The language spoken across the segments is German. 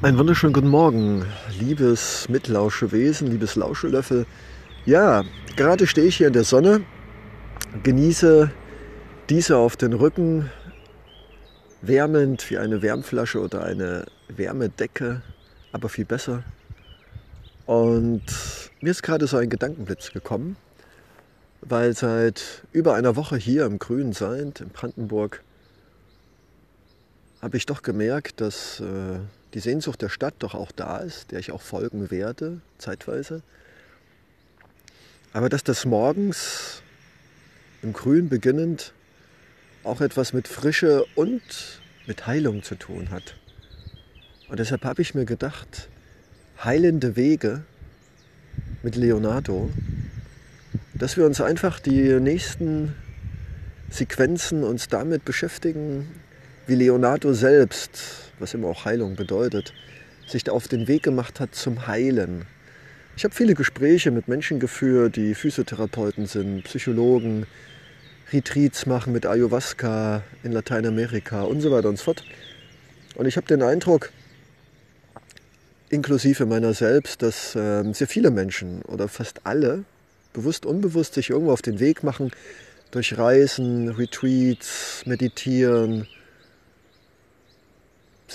Einen wunderschönen guten Morgen, liebes Mitlauschewesen, liebes Lauschelöffel. Ja, gerade stehe ich hier in der Sonne, genieße diese auf den Rücken, wärmend wie eine Wärmflasche oder eine Wärmedecke, aber viel besser. Und mir ist gerade so ein Gedankenblitz gekommen, weil seit über einer Woche hier im Grünen Seind in Brandenburg habe ich doch gemerkt, dass äh, die Sehnsucht der Stadt doch auch da ist, der ich auch folgen werde, zeitweise. Aber dass das morgens im Grün beginnend auch etwas mit Frische und mit Heilung zu tun hat. Und deshalb habe ich mir gedacht, heilende Wege mit Leonardo, dass wir uns einfach die nächsten Sequenzen uns damit beschäftigen, wie Leonardo selbst, was immer auch Heilung bedeutet, sich da auf den Weg gemacht hat zum Heilen. Ich habe viele Gespräche mit Menschen geführt, die Physiotherapeuten sind, Psychologen, Retreats machen mit Ayahuasca in Lateinamerika und so weiter und so fort. Und ich habe den Eindruck, inklusive meiner selbst, dass äh, sehr viele Menschen oder fast alle bewusst, unbewusst sich irgendwo auf den Weg machen, durch Reisen, Retreats, Meditieren,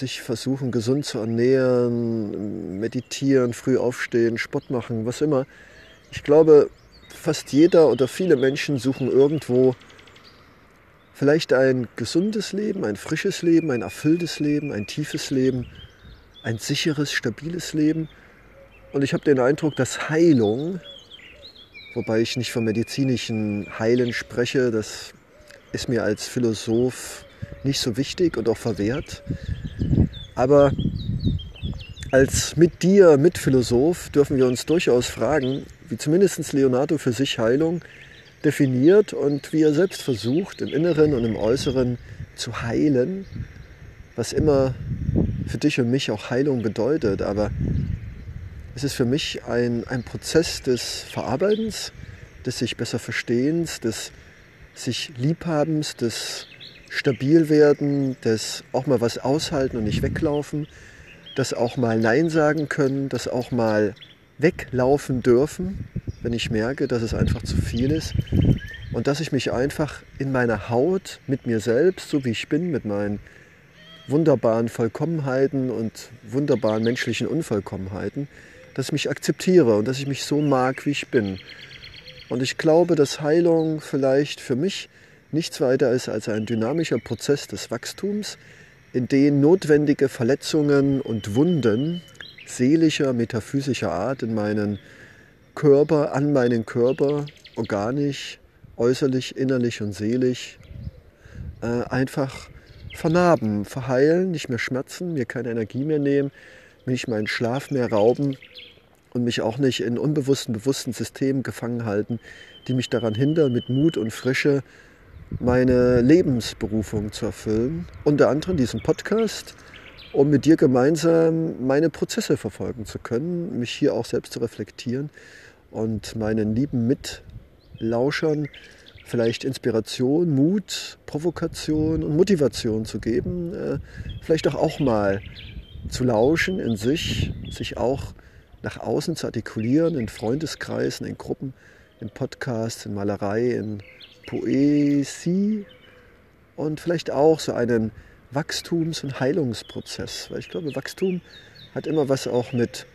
sich versuchen gesund zu ernähren, meditieren, früh aufstehen, Sport machen, was immer. Ich glaube, fast jeder oder viele Menschen suchen irgendwo vielleicht ein gesundes Leben, ein frisches Leben, ein erfülltes Leben, ein tiefes Leben, ein sicheres, stabiles Leben. Und ich habe den Eindruck, dass Heilung, wobei ich nicht vom medizinischen Heilen spreche, das ist mir als Philosoph nicht so wichtig und auch verwehrt. Aber als mit dir, Mitphilosoph, dürfen wir uns durchaus fragen, wie zumindest Leonardo für sich Heilung definiert und wie er selbst versucht, im Inneren und im Äußeren zu heilen, was immer für dich und mich auch Heilung bedeutet. Aber es ist für mich ein, ein Prozess des Verarbeitens, des sich besser Verstehens, des sich Liebhabens, des stabil werden, das auch mal was aushalten und nicht weglaufen, das auch mal Nein sagen können, das auch mal weglaufen dürfen, wenn ich merke, dass es einfach zu viel ist und dass ich mich einfach in meiner Haut mit mir selbst, so wie ich bin, mit meinen wunderbaren Vollkommenheiten und wunderbaren menschlichen Unvollkommenheiten, dass ich mich akzeptiere und dass ich mich so mag, wie ich bin. Und ich glaube, dass Heilung vielleicht für mich nichts weiter ist als ein dynamischer Prozess des Wachstums, in dem notwendige Verletzungen und Wunden seelischer, metaphysischer Art in meinen Körper, an meinen Körper, organisch, äußerlich, innerlich und seelisch, äh, einfach vernarben, verheilen, nicht mehr schmerzen, mir keine Energie mehr nehmen, mir nicht meinen Schlaf mehr rauben und mich auch nicht in unbewussten, bewussten Systemen gefangen halten, die mich daran hindern, mit Mut und Frische meine Lebensberufung zu erfüllen. Unter anderem diesen Podcast, um mit dir gemeinsam meine Prozesse verfolgen zu können, mich hier auch selbst zu reflektieren und meinen lieben Mitlauschern vielleicht Inspiration, Mut, Provokation und Motivation zu geben, äh, vielleicht auch, auch mal zu lauschen in sich, sich auch nach außen zu artikulieren, in Freundeskreisen, in Gruppen, in Podcasts, in Malerei, in Poesie und vielleicht auch so einen Wachstums- und Heilungsprozess. Weil ich glaube, Wachstum hat immer was auch mit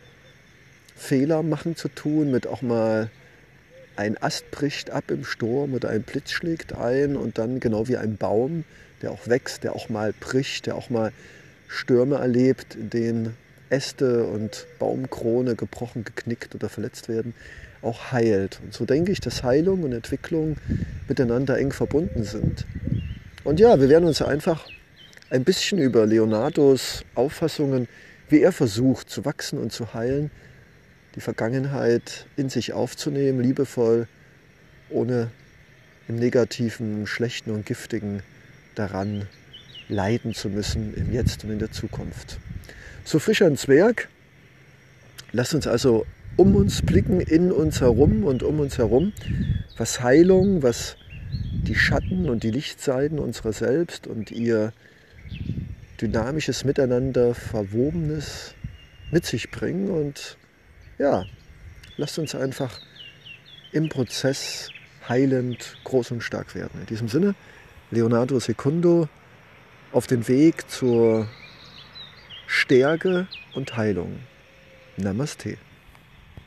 Fehler machen zu tun, mit auch mal ein Ast bricht ab im Sturm oder ein Blitz schlägt ein und dann genau wie ein Baum, der auch wächst, der auch mal bricht, der auch mal Stürme erlebt, denen Äste und Baumkrone gebrochen, geknickt oder verletzt werden, auch heilt. Und so denke ich, dass Heilung und Entwicklung miteinander eng verbunden sind. Und ja, wir werden uns einfach ein bisschen über Leonardos Auffassungen, wie er versucht zu wachsen und zu heilen, die Vergangenheit in sich aufzunehmen, liebevoll, ohne im negativen, schlechten und giftigen daran leiden zu müssen im Jetzt und in der Zukunft. So frisch ein Zwerg. Lasst uns also um uns blicken, in uns herum und um uns herum, was Heilung, was die Schatten und die Lichtseiten unserer selbst und ihr dynamisches Miteinander, verwobenes mit sich bringen. Und ja, lasst uns einfach im Prozess heilend groß und stark werden. In diesem Sinne, Leonardo Secundo auf den Weg zur Stärke und Heilung. Namaste.